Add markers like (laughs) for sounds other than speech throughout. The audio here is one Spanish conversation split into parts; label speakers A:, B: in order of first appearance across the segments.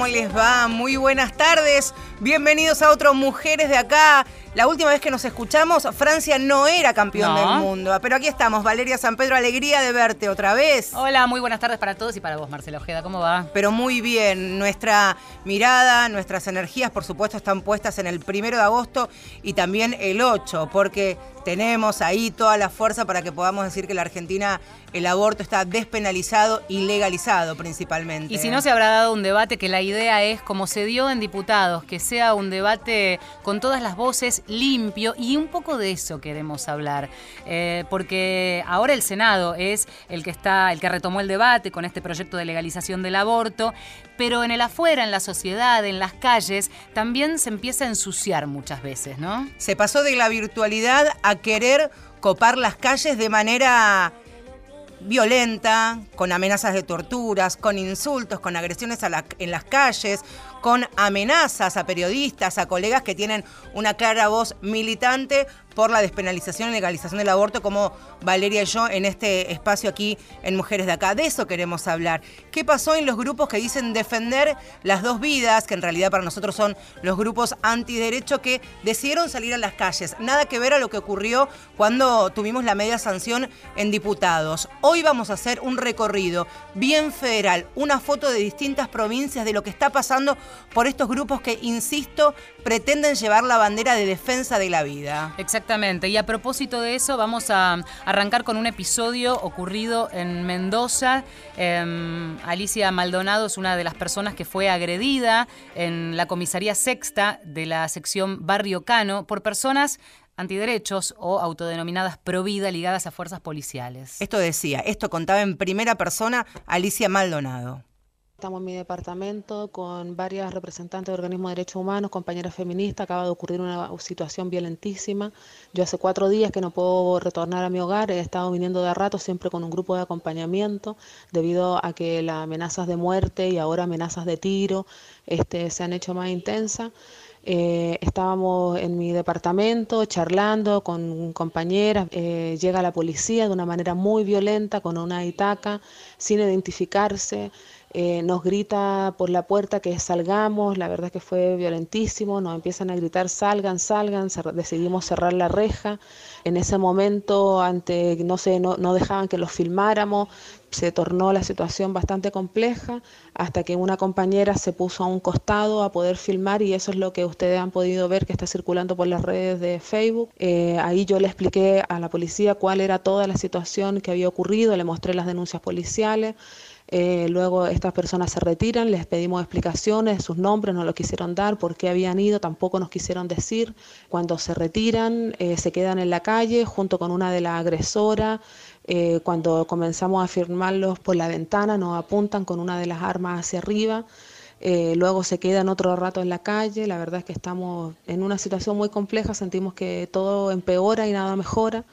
A: ¿cómo les va? Muy buenas tardes. Bienvenidos a otro Mujeres de Acá. La última vez que nos escuchamos, Francia no era campeón
B: No.
A: del mundo. Pero aquí estamos, Valeria San Pedro, alegría de verte otra vez.
B: Hola, muy buenas tardes para todos y para vos, Marcela Ojeda. ¿Cómo va?
A: Pero muy bien, nuestra mirada, nuestras energías, por supuesto, están puestas en el primero de agosto y también el 8, porque tenemos ahí toda la fuerza para que podamos decir que en la Argentina el aborto está despenalizado y legalizado principalmente.
B: Y si no, se habrá dado un debate que la idea es, como se dio en diputados, que sea un debate con todas las voces limpio y un poco de eso queremos hablar. Eh, porque ahora el Senado es el que está, el que retomó el debate con este proyecto de legalización del aborto, pero en el afuera, en la sociedad, en las calles, también se empieza a ensuciar muchas veces, ¿no?
A: Se pasó de la virtualidad a querer copar las calles de manera violenta, con amenazas de torturas, con insultos, con agresiones en las calles, con amenazas a periodistas, a colegas que tienen una clara voz militante por la despenalización y legalización del aborto, como Valeria y yo en este espacio aquí en Mujeres de Acá. De eso queremos hablar. ¿Qué pasó en los grupos que dicen defender las dos vidas, que en realidad para nosotros son los grupos antiderecho que decidieron salir a las calles? Nada que ver a lo que ocurrió cuando tuvimos la media sanción en diputados. Hoy vamos a hacer un recorrido bien federal, una foto de distintas provincias de lo que está pasando por estos grupos que, insisto, pretenden llevar la bandera de defensa de la vida.
B: Exactamente, y a propósito de eso vamos a arrancar con un episodio ocurrido en Mendoza. Em, Alicia Maldonado es una de las personas que fue agredida en la comisaría sexta de la sección Barrio Cano por personas antiderechos o autodenominadas pro vida ligadas a fuerzas policiales.
A: Esto decía, esto contaba en primera persona Alicia Maldonado.
C: Estamos en mi departamento con varias representantes de organismos de derechos humanos, compañeras feministas. Acaba de ocurrir una situación violentísima. Yo hace cuatro días que no puedo retornar a mi hogar. He estado viniendo de a rato siempre con un grupo de acompañamiento debido a que las amenazas de muerte y ahora amenazas de tiro este, se han hecho más intensas. Eh, estábamos en mi departamento charlando con compañeras. eh, llega la policía de una manera muy violenta con una itaca sin identificarse. Eh, nos grita por la puerta que salgamos. La verdad es que fue violentísimo. Nos empiezan a gritar salgan, salgan. decidimos cerrar la reja. En ese momento, ante no sé, no, no dejaban que los filmáramos. Se tornó la situación bastante compleja hasta que una compañera se puso a un costado a poder filmar y eso es lo que ustedes han podido ver que está circulando por las redes de Facebook. Eh, ahí yo le expliqué a la policía cuál era toda la situación que había ocurrido, le mostré las denuncias policiales. Eh, luego estas personas se retiran, les pedimos explicaciones, sus nombres no lo quisieron dar, por qué habían ido, tampoco nos quisieron decir. Cuando se retiran, eh, se quedan en la calle junto con una de las agresoras. Eh, cuando comenzamos a firmarlos por la ventana, nos apuntan con una de las armas hacia arriba. Luego se quedan otro rato en la calle. La verdad es que estamos en una situación muy compleja, sentimos que todo empeora y nada mejora.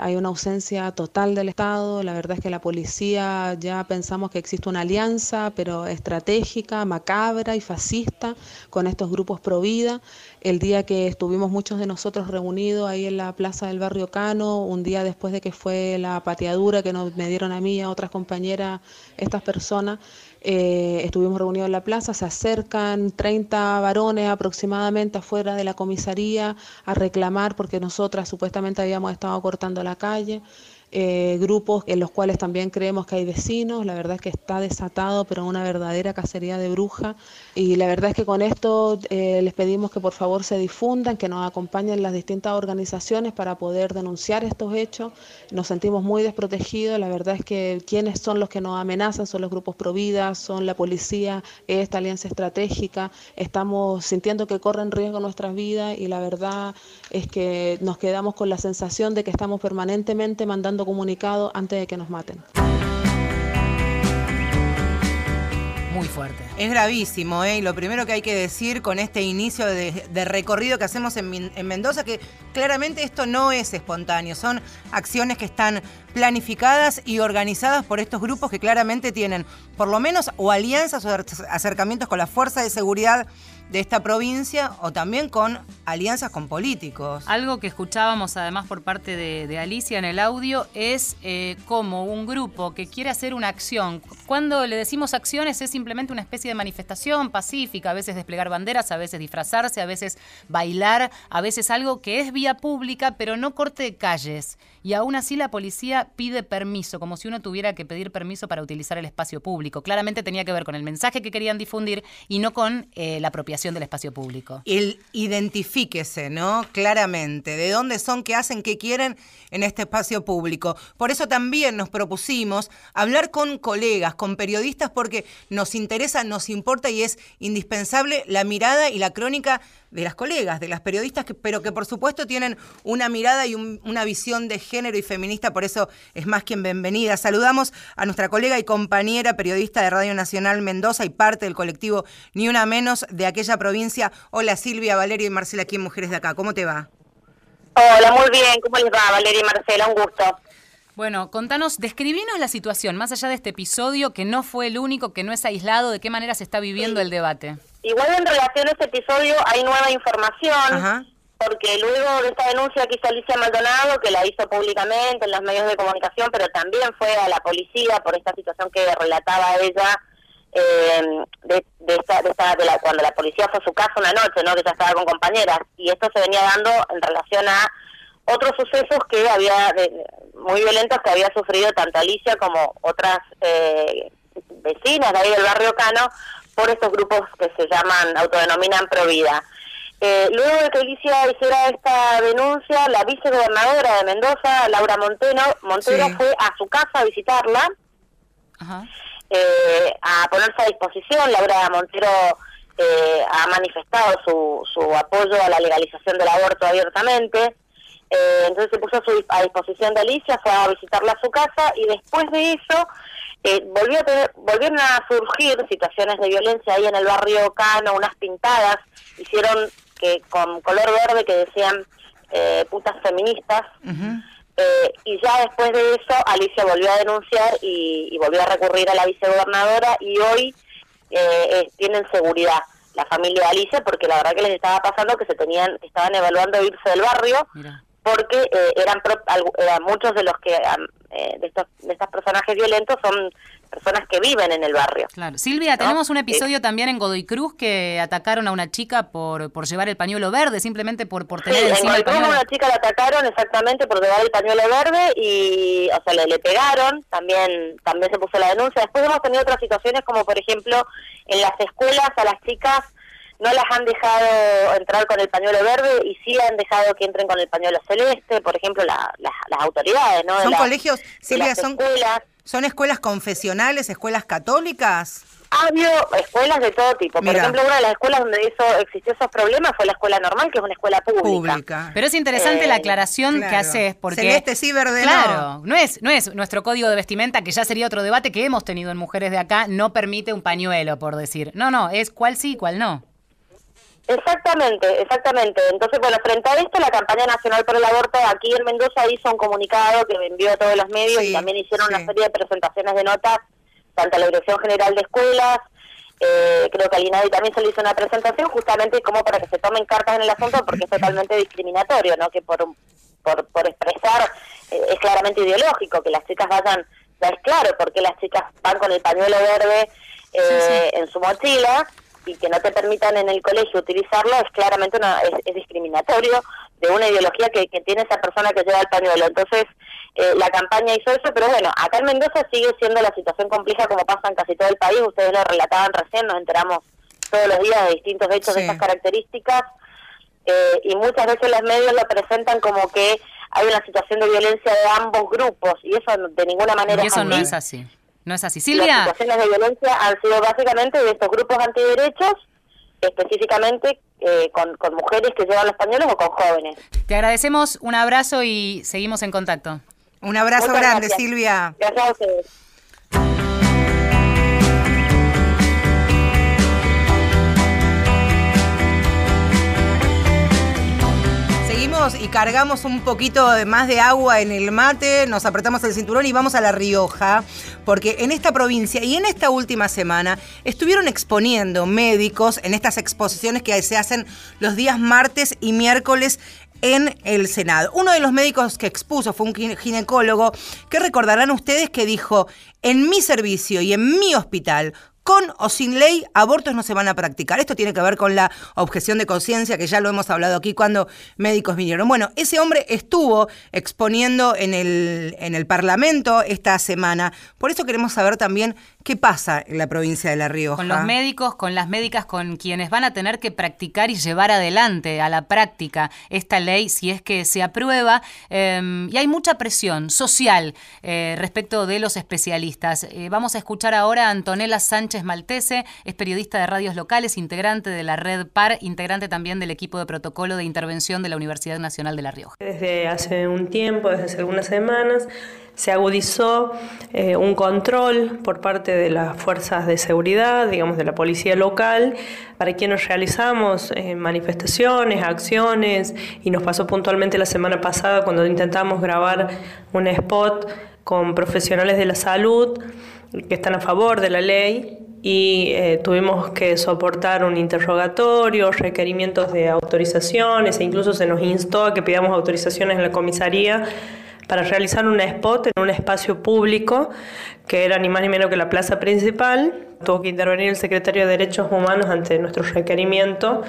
C: Hay una ausencia total del Estado. La verdad es que la policía ya pensamos que existe una alianza, pero estratégica, macabra y fascista con estos grupos pro vida. El día que estuvimos muchos de nosotros reunidos ahí en la plaza del barrio Cano, un día después de que fue la pateadura que nos, me dieron a mí y a otras compañeras, estas personas, eh, estuvimos reunidos en la plaza, se acercan 30 varones aproximadamente afuera de la comisaría a reclamar porque nosotras supuestamente habíamos estado cortando la calle. Eh, grupos en los cuales también creemos que hay vecinos, la verdad es que está desatado, pero una verdadera cacería de bruja. Y la verdad es que con esto eh, les pedimos que por favor se difundan, que nos acompañen las distintas organizaciones para poder denunciar estos hechos. Nos sentimos muy desprotegidos, la verdad es que quienes son los que nos amenazan son los grupos Providas, son la policía, esta alianza estratégica. Estamos sintiendo que corren riesgo nuestras vidas y la verdad es que nos quedamos con la sensación de que estamos permanentemente mandando comunicados antes de que nos maten.
B: Muy fuerte.
A: Es gravísimo, ¿eh? Y lo primero que hay que decir con este inicio de, recorrido que hacemos en, en Mendoza, que claramente esto no es espontáneo, son acciones que están planificadas y organizadas por estos grupos que claramente tienen, por lo menos, o alianzas o acer- acercamientos con la Fuerza de Seguridad de esta provincia o también con alianzas con políticos.
B: Algo que escuchábamos además por parte de, Alicia en el audio es eh, como un grupo que quiere hacer una acción. Cuando le decimos acciones es simplemente una especie de manifestación pacífica, a veces desplegar banderas, a veces disfrazarse, a veces bailar, a veces algo que es vía pública pero no corte de calles. Y aún así la policía pide permiso, como si uno tuviera que pedir permiso para utilizar el espacio público. Claramente tenía que ver con el mensaje que querían difundir y no con eh, la del espacio público.
A: El identifíquese, ¿no? Claramente, de dónde son, qué hacen, qué quieren en este espacio público. Por eso también nos propusimos hablar con colegas, con periodistas, porque nos interesa, nos importa y es indispensable la mirada y la crónica de las colegas, de las periodistas, pero que por supuesto tienen una mirada y una visión de género y feminista, por eso es más quien bienvenida. Saludamos a nuestra colega y compañera periodista de Radio Nacional Mendoza y parte del colectivo Ni Una Menos de aquella provincia. Hola Silvia, Valeria y Marcela aquí en Mujeres de Acá. ¿Cómo te va?
D: Hola, muy bien. ¿Cómo les va, Valeria y Marcela? Un gusto.
B: Bueno, contanos, describinos la situación, más allá de este episodio, que no fue el único, que no es aislado, de qué manera se está viviendo el debate.
D: Igual en relación a este episodio hay nueva información, porque luego de esta denuncia que hizo Alicia Maldonado, que la hizo públicamente en los medios de comunicación, pero también fue a la policía por esta situación que relataba ella eh, de, esta, de, esta, de la, cuando la policía fue a su casa una noche, ¿no? que ya estaba con compañeras, y esto se venía dando en relación a otros sucesos que había muy violentos que había sufrido tanto Alicia como otras eh, vecinas de ahí del barrio Cano por estos grupos que se llaman, autodenominan Provida. Eh, luego de que Alicia hiciera esta denuncia, la vicegobernadora de Mendoza, Laura Monteno, Montero, fue a su casa a visitarla. Ajá eh, a ponerse a disposición. Laura Montero eh, ha manifestado su, su apoyo a la legalización del aborto abiertamente. Eh, entonces se puso a, su, a, disposición de Alicia, fue a visitarla a su casa y después de eso eh, volvió a tener, volvieron a surgir situaciones de violencia ahí en el barrio Cano, unas pintadas, hicieron que con color verde que decían eh, putas feministas. Eh, y ya después de eso, Alicia volvió a denunciar y, volvió a recurrir a la vicegobernadora y hoy eh, tienen seguridad la familia de Alicia porque la verdad que les estaba pasando que se tenían estaban evaluando irse del barrio porque eh, eran, eran muchos de los que de estos de estos personajes violentos son personas que viven en el barrio.
B: Claro. Silvia, tenemos un episodio también en Godoy Cruz que atacaron a una chica por, por llevar el pañuelo verde, simplemente por, por tener
D: sí,
B: encima
D: en Godoy Cruz una chica la atacaron exactamente por llevar el pañuelo verde y, o sea, le, le pegaron, también, también se puso la denuncia. Después hemos tenido otras situaciones como, por ejemplo, en las escuelas a las chicas no las han dejado entrar con el pañuelo verde y sí han dejado que entren con el pañuelo celeste, por ejemplo, la, las autoridades, ¿no?
A: Son colegios, Silvia, son escuelas. ¿Son escuelas confesionales, escuelas católicas?
D: Ha habido escuelas de todo tipo. Por ejemplo, una de las escuelas donde eso existió esos problemas fue la escuela normal, que es una escuela pública.
B: Pero es interesante la eh, aclaración que haces, porque...
A: Celeste sí, verde
B: Claro, no. es, no es nuestro código de vestimenta, que ya sería otro debate que hemos tenido en Mujeres de Acá, no permite un pañuelo, por decir. No, no, es cuál sí, cuál no.
D: Exactamente, exactamente. Entonces, bueno, frente a esto, la campaña nacional por el aborto aquí en Mendoza hizo un comunicado que envió a todos los medios y también hicieron una serie de presentaciones de notas, tanto a la Dirección General de Escuelas, eh, creo que al INADI también se le hizo una presentación justamente como para que se tomen cartas en el asunto porque es totalmente discriminatorio, ¿no? Que por, por, por expresar eh, es claramente ideológico, que las chicas vayan, ya es claro porque las chicas van con el pañuelo verde eh, en su mochila y que no te permitan en el colegio utilizarlo es claramente una, es, discriminatorio de una ideología que, tiene esa persona que lleva el pañuelo. Entonces, eh, la campaña hizo eso, pero bueno, acá en Mendoza sigue siendo la situación compleja como pasa en casi todo el país. Ustedes lo relataban recién, nos enteramos todos los días de distintos hechos de estas características eh, y muchas veces los medios lo presentan como que hay una situación de violencia de ambos grupos y eso de ninguna manera
B: y eso no es así. No es así. Silvia.
D: Las situaciones de violencia han sido básicamente de estos grupos antiderechos, específicamente eh, con, mujeres que llevan los pañuelos o con jóvenes.
B: Te agradecemos, un abrazo y seguimos en contacto.
A: Un abrazo grande, Silvia.
D: Gracias a ustedes.
A: Y cargamos un poquito más de agua en el mate, nos apretamos el cinturón y vamos a La Rioja, porque en esta provincia y en esta última semana estuvieron exponiendo médicos en estas exposiciones que se hacen los días martes y miércoles en el Senado. Uno de los médicos que expuso fue un ginecólogo que recordarán ustedes que dijo, en mi servicio y en mi hospital con o sin ley, abortos no se van a practicar. Esto tiene que ver con la objeción de conciencia, que ya lo hemos hablado aquí cuando médicos vinieron. Bueno, ese hombre estuvo exponiendo en el, en el Parlamento esta semana. Por eso queremos saber también qué pasa en la provincia de La Rioja.
B: Con los médicos, con las médicas, con quienes van a tener que practicar y llevar adelante a la práctica esta ley, si es que se aprueba. Em, y hay mucha presión social eh, respecto de los especialistas. Eh, vamos a escuchar ahora a Antonella Sánchez Maltese, es periodista de radios locales, integrante de la red PAR, integrante también del equipo de protocolo de intervención de la Universidad Nacional de La Rioja.
E: Desde hace un tiempo, desde hace algunas semanas, se agudizó eh, un control por parte de las fuerzas de seguridad, digamos de la policía local, para quienes realizamos eh, manifestaciones, acciones, y nos pasó puntualmente la semana pasada cuando intentamos grabar un spot con profesionales de la salud que están a favor de la ley y eh, tuvimos que soportar un interrogatorio, requerimientos de autorizaciones e incluso se nos instó a que pidamos autorizaciones en la comisaría para realizar un spot en un espacio público que era ni más ni menos que la plaza principal. Tuvo que intervenir el secretario de Derechos Humanos ante nuestro requerimiento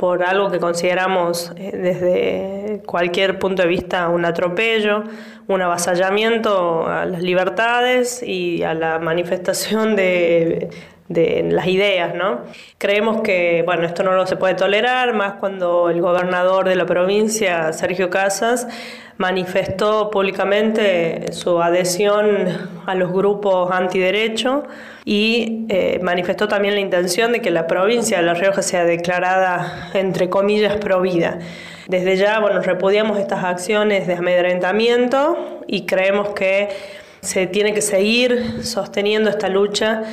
E: por algo que consideramos eh, desde cualquier punto de vista un atropello, un avasallamiento a las libertades y a la manifestación de, las ideas, ¿no? Creemos que, bueno, esto no lo se puede tolerar, más cuando el gobernador de la provincia, Sergio Casas, manifestó públicamente su adhesión a los grupos antiderecho y eh, manifestó también la intención de que la provincia de La Rioja sea declarada, entre comillas, provida. Desde ya, bueno, repudiamos estas acciones de amedrentamiento y creemos que se tiene que seguir sosteniendo esta lucha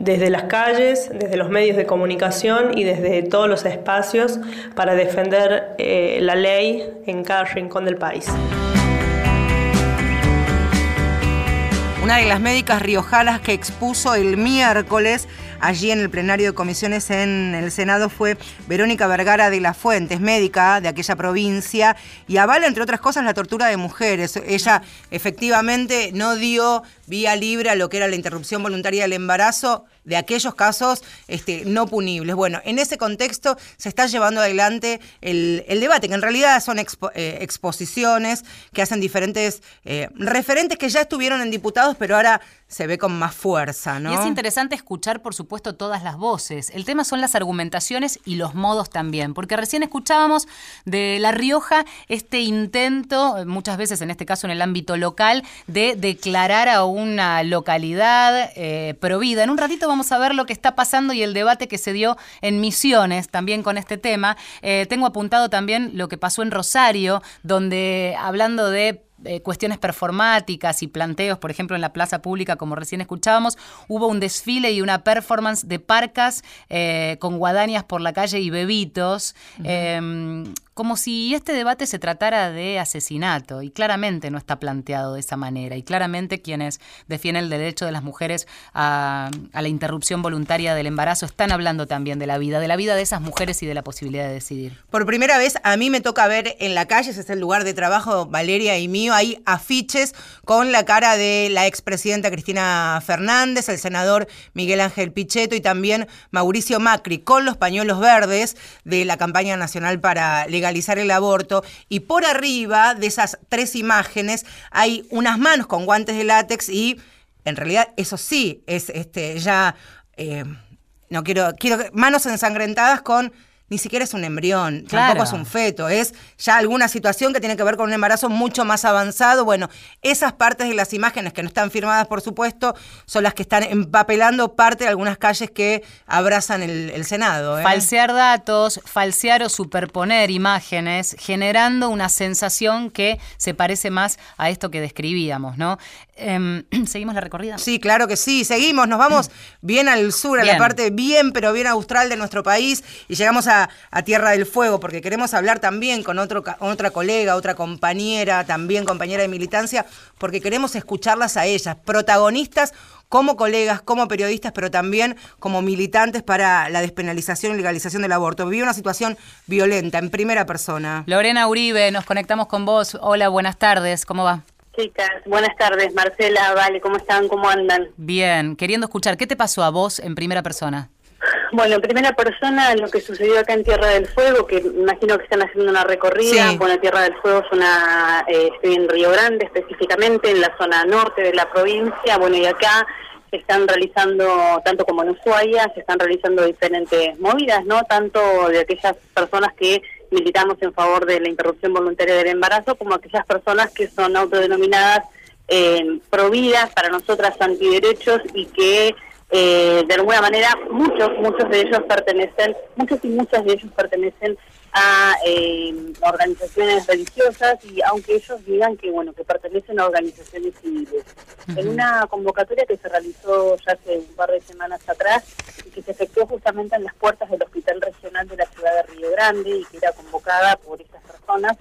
E: desde las calles, desde los medios de comunicación y desde todos los espacios para defender eh, la ley en cada rincón del país.
A: Una de las médicas riojanas que expuso el miércoles allí en el plenario de comisiones en el Senado fue Verónica Vergara de la Fuentes, médica de aquella provincia, y avala, entre otras cosas, la tortura de mujeres. Ella efectivamente no dio vía libre a lo que era la interrupción voluntaria del embarazo de aquellos casos este, no punibles. Bueno, en ese contexto se está llevando adelante el, debate, que en realidad son eh, exposiciones que hacen diferentes eh, referentes que ya estuvieron en diputados, pero ahora se ve con más fuerza, ¿no?
B: Y es interesante escuchar, por supuesto, todas las voces. El tema son las argumentaciones y los modos también, porque recién escuchábamos de La Rioja este intento, muchas veces en este caso en el ámbito local, de declarar a una localidad eh, provida. En un ratito vamos a ver lo que está pasando y el debate que se dio en Misiones también con este tema. Eh, tengo apuntado también lo que pasó en Rosario, donde hablando de eh, cuestiones performáticas y planteos, por ejemplo, en la plaza pública, como recién escuchábamos, hubo un desfile y una performance de parcas eh, con guadañas por la calle y bebitos como si este debate se tratara de asesinato, y claramente no está planteado de esa manera, y claramente quienes defienden el derecho de las mujeres a, la interrupción voluntaria del embarazo están hablando también de la vida, de la vida de esas mujeres y de la posibilidad de decidir.
A: Por primera vez a mí me toca ver en la calle, ese es el lugar de trabajo, Valeria y mío, hay afiches con la cara de la expresidenta Cristina Fernández, el senador Miguel Ángel Pichetto y también Mauricio Macri, con los pañuelos verdes de la campaña nacional para legalizar el aborto. Y por arriba de esas tres imágenes hay unas manos con guantes de látex y en realidad eso sí es este ya eh, no quiero quiero manos ensangrentadas con ni siquiera es un embrión, tampoco es un feto, es ya alguna situación que tiene que ver con un embarazo mucho más avanzado. Bueno, esas partes de las imágenes que no están firmadas, por supuesto, son las que están empapelando parte de algunas calles que abrazan el, Senado.
B: ¿eh? Falsear datos, falsear o superponer imágenes, generando una sensación que se parece más a esto que describíamos, ¿no? Em, (clears throat) ¿Seguimos la recorrida?
A: Sí, claro que sí, seguimos, nos vamos (clears throat) bien al sur, a la parte bien, pero bien austral de nuestro país y llegamos a, Tierra del Fuego, porque queremos hablar también con otro, otra colega, otra compañera, también compañera de militancia, porque queremos escucharlas a ellas, protagonistas como colegas, como periodistas, pero también como militantes para la despenalización y legalización del aborto. Viví una situación violenta en primera persona.
B: Lorena Uribe, nos conectamos con vos. Hola, buenas tardes, ¿cómo va?
F: Chicas, buenas tardes, Marcela, Vale, ¿cómo están? ¿Cómo andan?
B: Bien, queriendo escuchar, ¿qué te pasó a vos en primera persona?
F: Bueno, en primera persona lo que sucedió acá en Tierra del Fuego, que imagino que están haciendo una recorrida. Bueno, Tierra del Fuego es una, eh, estoy en Río Grande específicamente, en la zona norte de la provincia. Bueno, y acá se están realizando, tanto como en Ushuaia, se están realizando diferentes movidas, ¿no? Tanto de aquellas personas que militamos en favor de la interrupción voluntaria del embarazo, como aquellas personas que son autodenominadas eh, providas, para nosotras antiderechos y que eh, de alguna manera muchos, muchos de ellos pertenecen, muchos y muchas de ellos pertenecen a eh, organizaciones religiosas y aunque ellos digan que bueno que pertenecen a organizaciones civiles. En una convocatoria que se realizó ya hace un par de semanas atrás y que se efectuó justamente en las puertas del Hospital Regional de la ciudad de Río Grande y que era convocada por estas personas,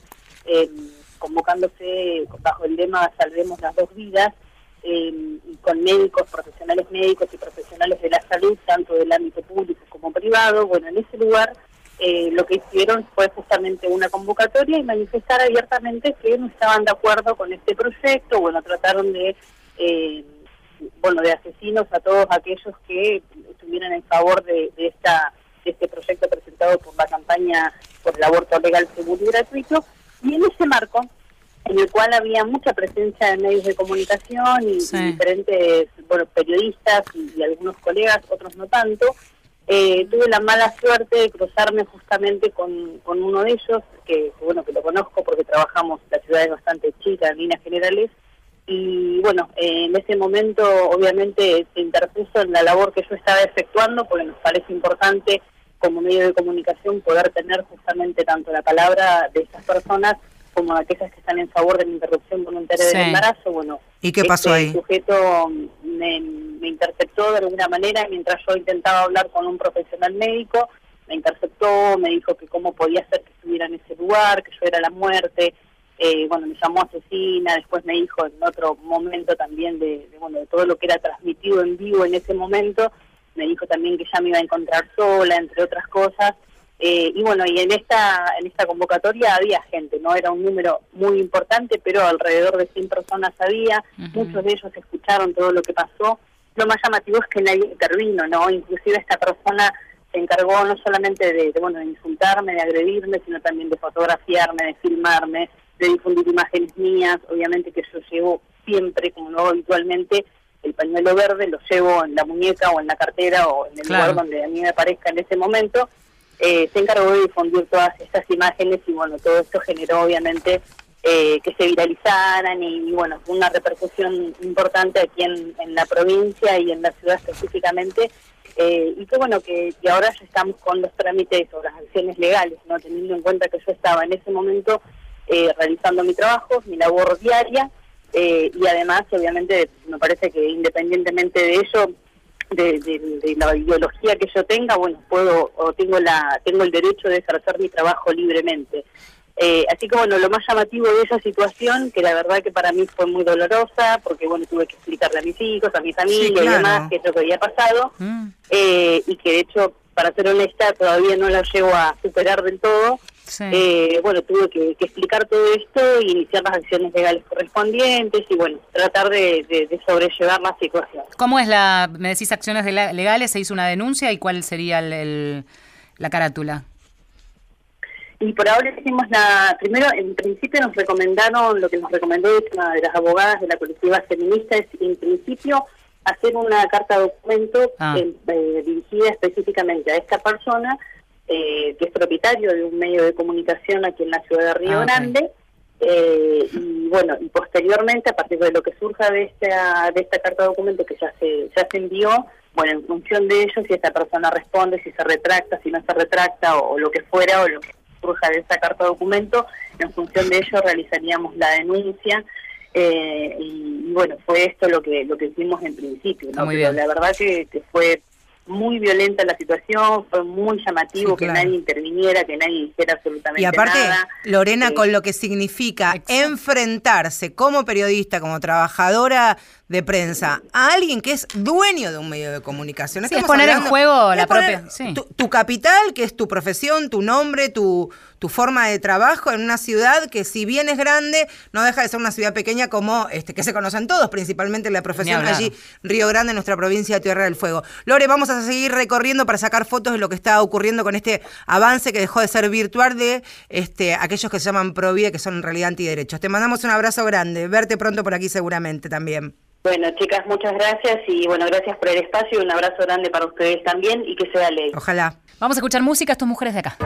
F: eh, convocándose bajo el lema Salvemos las dos vidas, eh, con médicos, profesionales médicos y profesionales de la salud, tanto del ámbito público como privado. Bueno, en ese lugar eh, lo que hicieron fue justamente una convocatoria y manifestar abiertamente que no estaban de acuerdo con este proyecto, bueno, trataron de, eh, bueno, de asesinos a todos aquellos que estuvieran en favor de, esta de este proyecto presentado por la campaña por el aborto legal, seguro y gratuito, y en ese marco, en el cual había mucha presencia de medios de comunicación y, diferentes bueno, periodistas y algunos colegas, otros no tanto, eh, tuve la mala suerte de cruzarme justamente con, con uno de ellos, que bueno que lo conozco porque trabajamos, la ciudad es bastante chica en líneas generales, y bueno, en ese momento obviamente se interpuso en la labor que yo estaba efectuando, porque nos parece importante como medio de comunicación poder tener justamente tanto la palabra de estas personas como de aquellas que están en favor de la interrupción voluntaria del embarazo. Bueno,
A: ¿y qué pasó
F: este
A: ahí?
F: sujeto me, me interceptó de alguna manera mientras yo intentaba hablar con un profesional médico, me interceptó, me dijo que cómo podía ser que estuviera en ese lugar, que yo era la muerte, eh, bueno, me llamó asesina, después me dijo en otro momento también de, bueno, de todo lo que era transmitido en vivo en ese momento, me dijo también que ya me iba a encontrar sola, entre otras cosas, eh, y bueno, y en esta, en esta convocatoria había gente, no era un número muy importante, pero alrededor de 100 personas había, muchos de ellos escucharon todo lo que pasó. Lo más llamativo es que nadie intervino, ¿no? Inclusive esta persona se encargó no solamente de, bueno, de insultarme, de agredirme, sino también de fotografiarme, de filmarme, de difundir imágenes mías. Obviamente que yo llevo siempre, como no habitualmente, el pañuelo verde, lo llevo en la muñeca o en la cartera o en el lugar donde a mí me parezca en ese momento eh, se encargó de difundir todas estas imágenes y bueno, todo esto generó obviamente eh, que se viralizaran y, bueno, una repercusión importante aquí en, la provincia y en la ciudad específicamente. Eh, y que bueno, que, ahora ya estamos con los trámites o las acciones legales, no teniendo en cuenta que yo estaba en ese momento realizando mi trabajo, mi labor diaria, y además obviamente me parece que independientemente de ello de, la ideología que yo tenga, bueno, puedo o tengo la tengo el derecho de ejercer mi trabajo libremente. Eh, así que bueno, lo más llamativo de esa situación, que la verdad que para mí fue muy dolorosa, porque bueno, tuve que explicarle a mis hijos, a mi familia y demás, qué es lo que había pasado, mm. eh, y que de hecho, para ser honesta, todavía no la llevo a superar del todo, eh, bueno, tuve que, explicar todo esto y iniciar las acciones legales correspondientes y bueno, tratar de, sobrellevar la situación.
B: ¿Cómo es la, me decís acciones legales, se hizo una denuncia y cuál sería el, la carátula?
F: Y por ahora hicimos la, primero en principio nos recomendaron, lo que nos recomendó una de las abogadas de la colectiva feminista es en principio hacer una carta documento ah. eh, dirigida específicamente a esta persona eh, que es propietario de un medio de comunicación aquí en la ciudad de Río ah, Grande. Eh, y bueno, y posteriormente, a partir de lo que surja de esta, de esta carta de documento que ya se, ya se envió, bueno, en función de ello, si esta persona responde, si se retracta, si no se retracta, o, lo que fuera, o lo que surja de esta carta de documento, en función de ello realizaríamos la denuncia Eh, y, bueno, fue esto lo que lo que hicimos en principio. ¿no? Pero la verdad que, que fue muy violenta la situación, fue muy llamativo que nadie interviniera, que nadie dijera absolutamente nada. Y aparte,
A: Lorena, eh, con lo que significa enfrentarse como periodista, como trabajadora de prensa a alguien que es dueño de un medio de comunicación.
B: es poner en juego la propia.
A: Tu, capital, que es tu profesión, tu nombre, tu, tu forma de trabajo en una ciudad que, si bien es grande, no deja de ser una ciudad pequeña como este que se conocen todos, principalmente la profesión allí, Río Grande, nuestra provincia de Tierra del Fuego. Lore, vamos a seguir recorriendo para sacar fotos de lo que está ocurriendo con este avance que dejó de ser virtual de este, aquellos que se llaman Provida, que son en realidad antiderechos. Te mandamos un abrazo grande. Verte pronto por aquí seguramente también.
F: Bueno, chicas, muchas gracias y bueno, gracias por el espacio. Un abrazo grande para ustedes también y que sea ley.
A: Ojalá.
B: Vamos a escuchar música, estas mujeres de acá.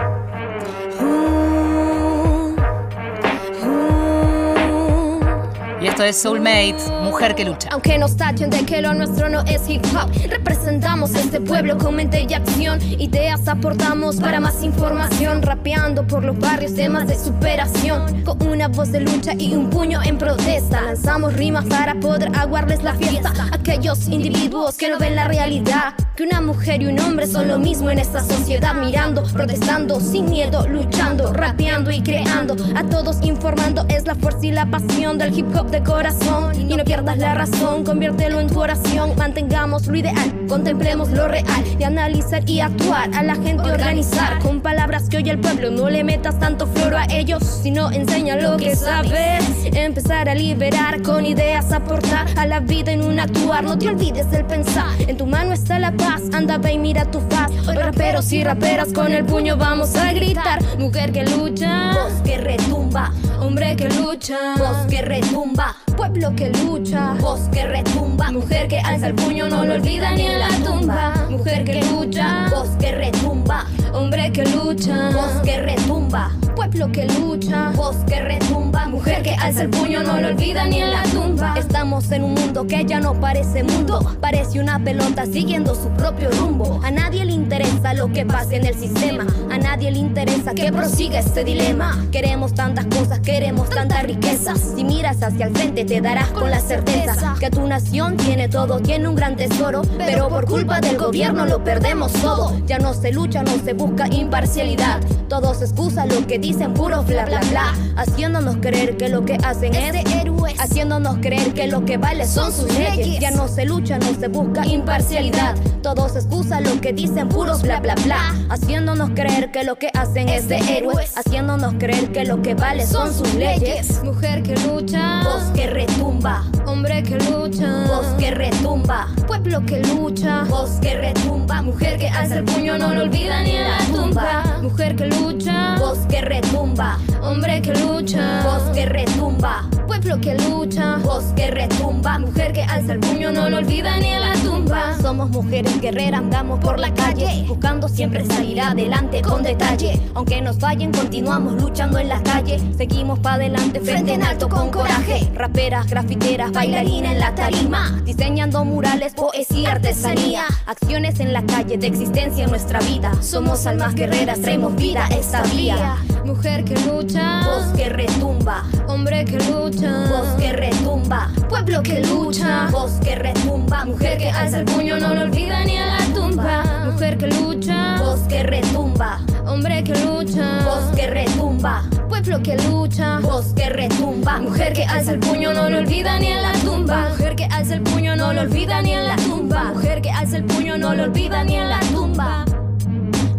B: Y esto es Soulmate, mujer que lucha.
G: Aunque nos tachen de que lo nuestro no es hip hop, representamos este pueblo con mente y acción. Ideas aportamos para más información, rapeando por los barrios temas de superación. Con una voz de lucha y un puño en protesta, lanzamos rimas para poder aguarles la fiesta. Aquellos individuos que no ven la realidad, que una mujer y un hombre son lo mismo en esta sociedad, mirando, protestando, sin miedo, luchando, rapeando y creando. A todos informando es la fuerza y la pasión del hip hop de corazón y no pierdas la razón, conviértelo en tu oración. Mantengamos lo ideal, contemplemos lo real de analizar y actuar a la gente organizar con palabras que oye el pueblo. No le metas tanto floro a ellos, sino enseña lo que sabes. Empezar a liberar con ideas, aportar a la vida en un actuar. No te olvides del pensar, en tu mano está la paz. Anda, ve y mira tu faz. Hoy raperos y raperas con el puño vamos a gritar. Mujer que lucha, voz que retumba. Hombre que lucha, voz que retumba. 봐. Pueblo que lucha, voz que retumba, mujer que alza el puño, no lo olvida ni en la tumba. Mujer que lucha, voz que retumba, hombre que lucha, voz que retumba. Pueblo que lucha, voz que retumba, mujer que alza el puño, no lo olvida ni en la tumba. Estamos en un mundo que ya no parece mundo, parece una pelota siguiendo su propio rumbo. A nadie le interesa lo que pase en el sistema, a nadie le interesa que prosiga este dilema. Queremos tantas cosas, queremos tantas riquezas. Si miras hacia el frente, te darás con la certeza que tu nación tiene todo, tiene un gran tesoro, pero por culpa del gobierno lo perdemos todo. Ya no se lucha, no se busca imparcialidad. Todos excusan lo que dicen puro bla bla bla, haciéndonos creer que lo que hacen es de héroes, haciéndonos creer que lo que vale son sus leyes. Ya no se lucha, no se busca imparcialidad. Todos excusan lo que dicen puros bla bla bla, haciéndonos creer que lo que hacen es de héroes, haciéndonos creer que lo que vale son sus leyes. Mujer que lucha, voz que retumba, hombre que lucha, voz que retumba, pueblo que lucha, voz que retumba, mujer que alza el puño no lo olvida ni en la tumba, mujer que lucha, voz que retumba, hombre que lucha, voz que retumba, pueblo que lucha, voz que retumba, mujer que alza el puño no lo olvida ni en la tumba. Somos mujeres guerreras, andamos por la calle, buscando siempre salir adelante con detalle. Aunque nos fallen, continuamos luchando en las calles, seguimos para adelante frente en alto con coraje. Raperas, grafiteras, bailarinas en la tarima, diseñando murales, poesía, artesanía, acciones en la calle de existencia en nuestra vida. Somos almas guerreras, traemos vida esta vía. Mujer que lucha, voz que retumba. Hombre que lucha, voz que retumba. Pueblo que lucha, voz que retumba. Mujer que alza el puño, no lo olvida ni a la tumba. Mujer que lucha, voz que retumba. Hombre que lucha, voz que retumba. Pueblo que lucha, voz que retumba. Mujer que alza el puño, no lo olvida ni en la tumba. Mujer que alza el puño, no lo olvida ni en la tumba. Mujer que alza el puño, no lo olvida ni en la tumba.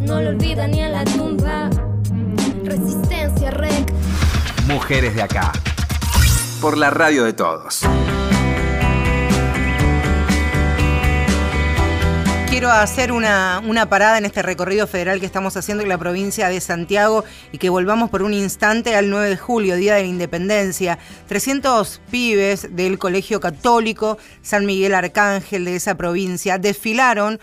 G: No lo olvida ni en la tumba. Resistencia Rec.
H: Mujeres de acá. Por la radio de todos.
A: Quiero hacer una, una, parada en este recorrido federal que estamos haciendo en la provincia de Santiago y que volvamos por un instante al 9 de julio, Día de la Independencia. 300 pibes del Colegio Católico San Miguel Arcángel de esa provincia desfilaron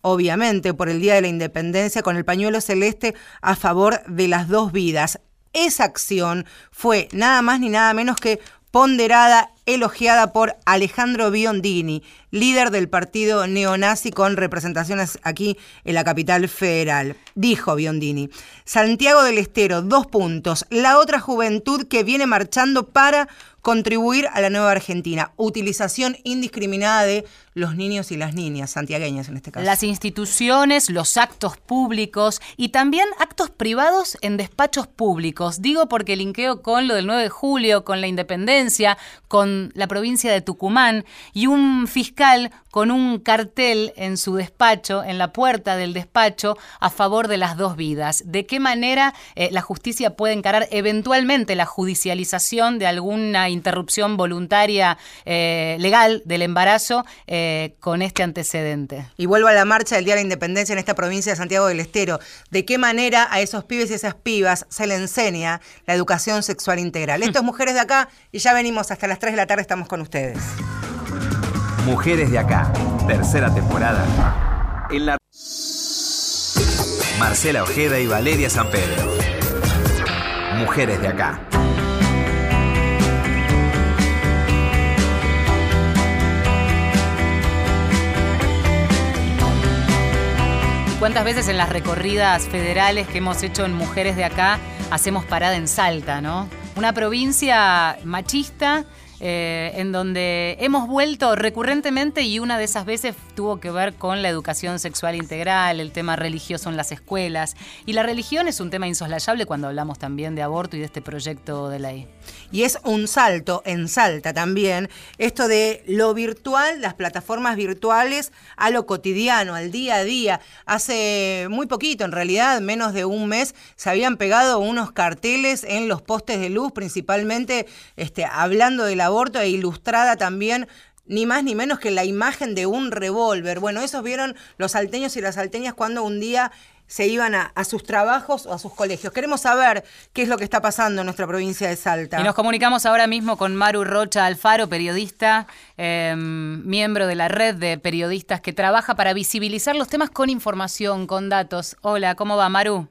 A: obviamente por el Día de la Independencia, con el pañuelo celeste a favor de las dos vidas. Esa acción fue nada más ni nada menos que ponderada elogiada por Alejandro Biondini, líder del partido neonazi con representaciones aquí en la capital federal. Dijo Biondini, Santiago del Estero, dos puntos, la otra juventud que viene marchando para contribuir a la nueva Argentina. Utilización indiscriminada de los niños y las niñas, santiagueñas en este caso.
B: Las instituciones, los actos públicos y también actos privados en despachos públicos. Digo porque linkeo con lo del 9 de julio, con la independencia, con la provincia de Tucumán y un fiscal con un cartel en su despacho, en la puerta del despacho, a favor de las dos vidas. ¿De qué manera eh, la justicia puede encarar eventualmente la judicialización de alguna interrupción voluntaria eh, legal del embarazo eh, con este antecedente?
A: Y vuelvo a la marcha del Día de la Independencia en esta provincia de Santiago del Estero. ¿De qué manera a esos pibes y esas pibas se le enseña la educación sexual integral? Esto es Mujeres de Acá y ya venimos hasta las 3 de la tarde, estamos con ustedes.
H: Mujeres de acá, tercera temporada. En la Marcela Ojeda y Valeria San Pedro. Mujeres de acá.
B: ¿Cuántas veces en las recorridas federales que hemos hecho en Mujeres de acá hacemos parada en Salta, ¿no? Una provincia machista eh, en donde hemos vuelto recurrentemente y una de esas veces tuvo que ver con la educación sexual integral, el tema religioso en las escuelas. Y la religión es un tema insoslayable cuando hablamos también de aborto y de este proyecto de ley.
A: Y es un salto en Salta también, esto de lo virtual, las plataformas virtuales, a lo cotidiano, al día a día. Hace muy poquito, en realidad, menos de un mes, se habían pegado unos carteles en los postes de luz, principalmente este, hablando del aborto e ilustrada también ni más ni menos que la imagen de un revólver. Bueno, esos vieron los salteños y las salteñas cuando un día se iban a, sus trabajos o a sus colegios. Queremos saber qué es lo que está pasando en nuestra provincia de Salta.
B: Y nos comunicamos ahora mismo con Maru Rocha Alfaro, periodista, em, miembro de la red de periodistas que trabaja para visibilizar los temas con información, con datos. Hola, ¿cómo va Maru?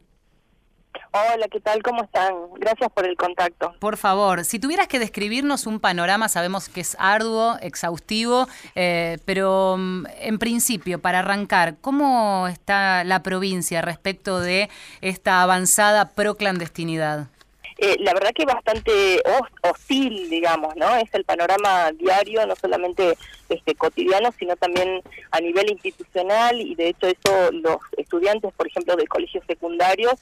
I: Hola, ¿qué tal? ¿Cómo están? Gracias por el contacto.
B: Por favor, si tuvieras que describirnos un panorama, sabemos que es arduo, exhaustivo, eh, pero mm, en principio, para arrancar, ¿cómo está la provincia respecto de esta avanzada proclandestinidad?
I: Eh, la verdad que bastante hostil, digamos, ¿no? Es el panorama diario, no solamente este cotidiano, sino también a nivel institucional y de hecho eso los estudiantes, por ejemplo, de colegios secundarios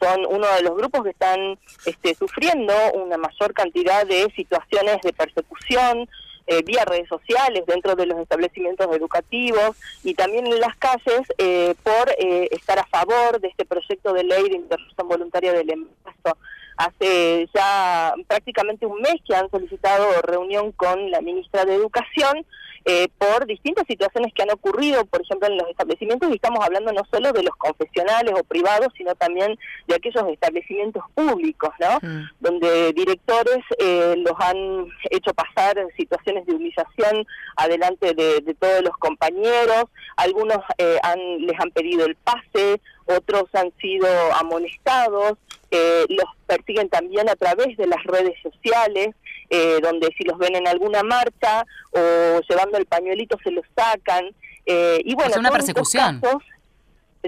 I: son uno de los grupos que están este, sufriendo una mayor cantidad de situaciones de persecución eh, vía redes sociales dentro de los establecimientos educativos y también en las calles eh, por eh, estar a favor de este proyecto de ley de interrupción voluntaria del embarazo. Hace ya prácticamente un mes que han solicitado reunión con la ministra de Educación eh, por distintas situaciones que han ocurrido, por ejemplo, en los establecimientos, y estamos hablando no solo de los confesionales o privados, sino también de aquellos establecimientos públicos, ¿no? Mm. Donde directores eh, los han hecho pasar situaciones de humillación adelante de, todos los compañeros, algunos eh, han, les han pedido el pase, otros han sido amonestados, los persiguen también a través de las redes sociales, eh, donde si los ven en alguna marcha o llevando el pañuelito se los sacan. Eh, y bueno,
B: es una persecución.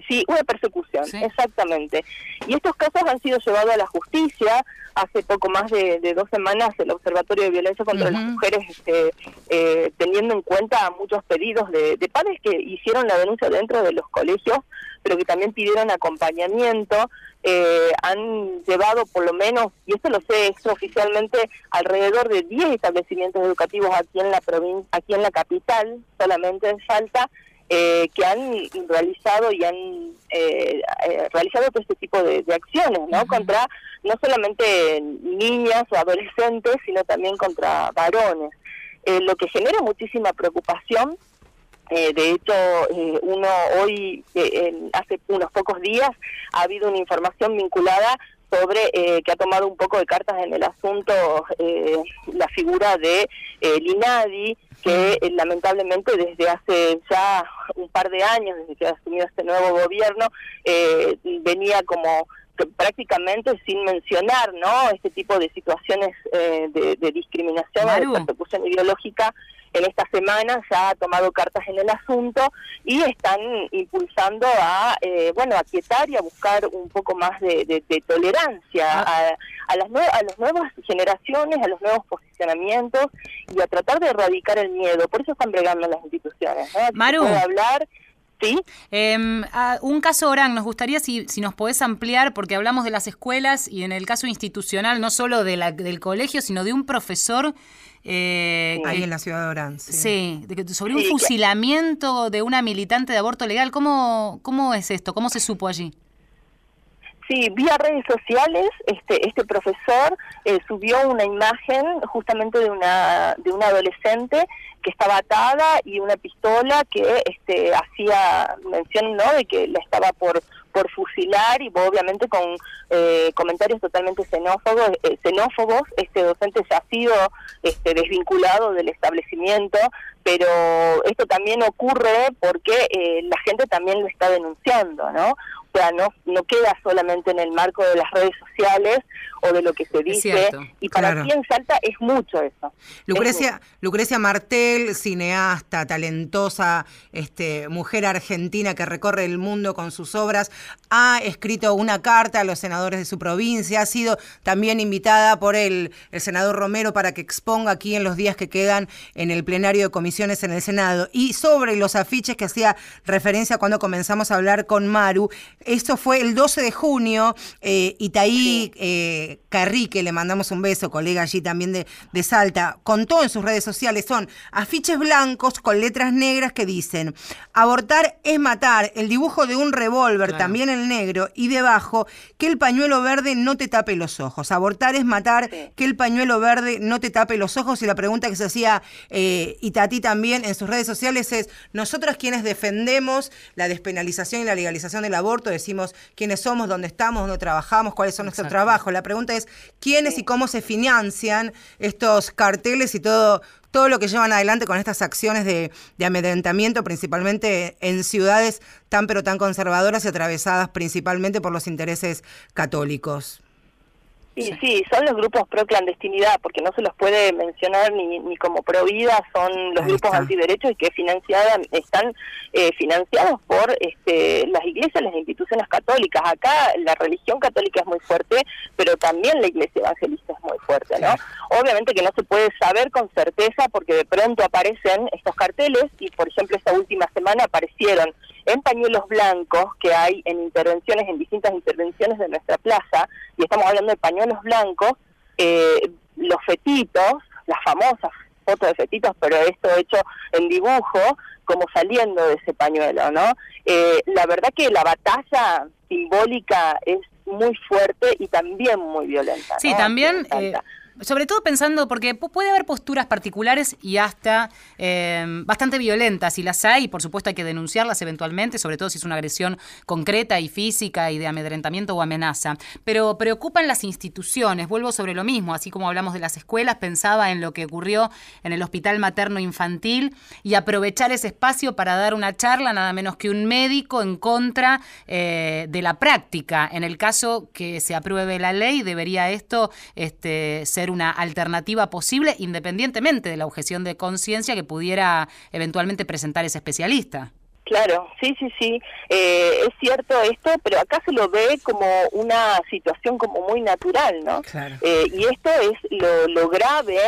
I: Sí, una persecución, exactamente. Y estos casos han sido llevados a la justicia. Hace poco más de, dos semanas el Observatorio de Violencia contra las Mujeres, este, eh, teniendo en cuenta muchos pedidos de, de padres que hicieron la denuncia dentro de los colegios, pero que también pidieron acompañamiento, eh, han llevado por lo menos, y esto lo sé oficialmente alrededor de 10 establecimientos educativos aquí en la provincia, aquí en la capital, solamente en Salta, eh, que han realizado y han eh, realizado todo este tipo de, acciones, ¿no? Contra no solamente niñas o adolescentes, sino también contra varones. lo que genera muchísima preocupación eh, de hecho, eh, uno hoy, eh, hace unos pocos días, ha habido una información vinculada sobre que ha tomado un poco de cartas en el asunto la figura de Linadi, que lamentablemente desde hace ya un par de años, desde que ha asumido este nuevo gobierno, venía como prácticamente sin mencionar no este tipo de situaciones eh, de, discriminación de persecución ideológica en esta semana ya ha tomado cartas en el asunto y están impulsando a, eh, bueno, a quietar y a buscar un poco más de, tolerancia ah. a, las a las nuevas generaciones, a los nuevos posicionamientos y a tratar de erradicar el miedo. Por eso están bregando las instituciones. ¿no?
B: Maru.
I: hablar Sí.
B: Em, un caso, Orán, nos gustaría si, si nos podés ampliar, porque hablamos de las escuelas y en el caso institucional, no solo de la, del colegio, sino de un profesor
A: eh, Ahí en la ciudad de Orán.
B: Sí, sobre un fusilamiento de una militante de aborto legal. ¿Cómo, ¿Cómo es esto? ¿Cómo se supo allí?
I: Sí, vía redes sociales, este, este profesor eh, subió una imagen justamente de una, de una adolescente que estaba atada y una pistola que este, hacía mención ¿no? de que la estaba por por fusilar y obviamente con eh, comentarios totalmente xenófobos, eh, xenófobos. Este docente ya ha sido este, desvinculado del establecimiento, pero esto también ocurre porque eh, la gente también lo está denunciando, ¿no? O sea, no, no queda solamente en el marco de las redes sociales o de lo que se dice. y para claro. quien Salta es mucho eso.
A: Lucrecia, Lucrecia Martel, cineasta, talentosa, este, mujer argentina que recorre el mundo con sus obras, ha escrito una carta a los senadores de su provincia, ha sido también invitada por el, el senador Romero para que exponga aquí en los días que quedan en el plenario de comisiones en el Senado. Y sobre los afiches que hacía referencia cuando comenzamos a hablar con Maru, esto fue el 12 de junio, eh, Itaí eh, Carrique, le mandamos un beso, colega allí también de, de Salta, contó en sus redes sociales, son afiches blancos con letras negras que dicen, abortar es matar, el dibujo de un revólver también en negro y debajo, que el pañuelo verde no te tape los ojos, abortar es matar, que el pañuelo verde no te tape los ojos y la pregunta que se hacía eh, Itati también en sus redes sociales es, nosotros quienes defendemos la despenalización y la legalización del aborto, decimos quiénes somos, dónde estamos, dónde trabajamos, cuáles son nuestros trabajos. La pregunta es quiénes y cómo se financian estos carteles y todo, todo lo que llevan adelante con estas acciones de, de amedrentamiento, principalmente en ciudades tan pero tan conservadoras y atravesadas principalmente por los intereses católicos.
I: Sí, sí, son los grupos pro clandestinidad, porque no se los puede mencionar ni, ni como pro vida, son los grupos antiderechos y que financiadas, están eh, financiados por este, las iglesias, las instituciones católicas. Acá la religión católica es muy fuerte, pero también la iglesia evangelista es muy fuerte, ¿no? Obviamente que no se puede saber con certeza porque de pronto aparecen estos carteles y, por ejemplo, esta última semana aparecieron en pañuelos blancos que hay en intervenciones, en distintas intervenciones de nuestra plaza, y estamos hablando de pañuelos blancos, eh, los fetitos, las famosas fotos de fetitos, pero esto hecho en dibujo, como saliendo de ese pañuelo, ¿no? Eh, la verdad que la batalla simbólica es muy fuerte y también muy violenta.
B: Sí, también sobre todo pensando, porque puede haber posturas particulares y hasta eh, bastante violentas, y las hay, por supuesto hay que denunciarlas eventualmente, sobre todo si es una agresión concreta y física y de amedrentamiento o amenaza. Pero preocupan las instituciones, vuelvo sobre lo mismo, así como hablamos de las escuelas, pensaba en lo que ocurrió en el hospital materno infantil y aprovechar ese espacio para dar una charla, nada menos que un médico en contra eh, de la práctica. En el caso que se apruebe la ley, debería esto este, ser una alternativa posible independientemente de la objeción de conciencia que pudiera eventualmente presentar ese especialista.
I: Claro, sí, sí, sí, eh, es cierto esto, pero acá se lo ve como una situación como muy natural, ¿no? Eh, y esto es lo, lo grave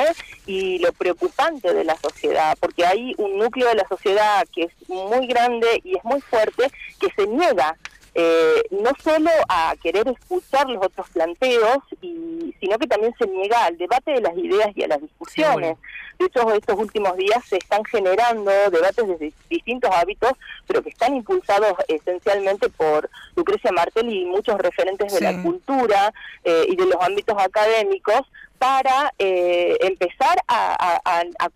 I: y lo preocupante de la sociedad, porque hay un núcleo de la sociedad que es muy grande y es muy fuerte, que se niega eh, no solo a querer escuchar los otros planteos, y, sino que también se niega al debate de las ideas y a las discusiones. De hecho, estos últimos días se están generando debates de distintos hábitos, pero que están impulsados esencialmente por Lucrecia Martel y muchos referentes de la cultura eh, y de los ámbitos académicos para eh, empezar a,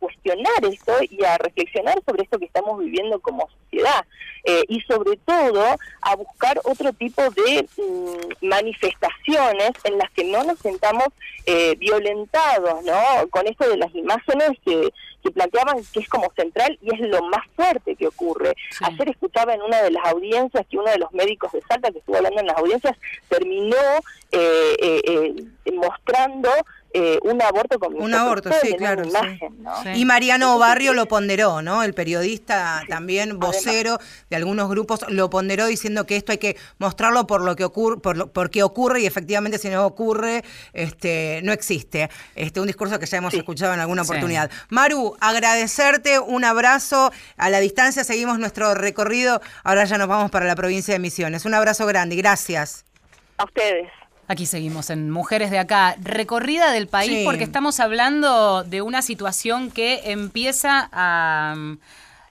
I: cuestionar esto y a reflexionar sobre esto que estamos viviendo como sociedad. Eh, y sobre todo a buscar otro tipo de mm, manifestaciones en las que no nos sentamos eh, violentados, ¿no? Con esto de las imágenes que, que planteaban que es como central y es lo más fuerte que ocurre. Ayer escuchaba en una de las audiencias que uno de los médicos de Salta que estuvo hablando en las audiencias terminó eh, mostrando eh, un aborto con
A: un aborto sí claro y Mariano Barrio lo ponderó no el periodista también vocero de algunos grupos lo ponderó diciendo que esto hay que mostrarlo por lo que ocurre por lo, porque ocurre y efectivamente si no ocurre este no existe. Este un discurso que ya hemos escuchado en alguna oportunidad. Maru agradecerte un abrazo. A la distancia seguimos nuestro recorrido. Ahora ya nos vamos para la provincia de Misiones. Un abrazo grande gracias.
I: A ustedes
B: Aquí seguimos en Mujeres de Acá, recorrida del país porque estamos hablando de una situación que empieza a,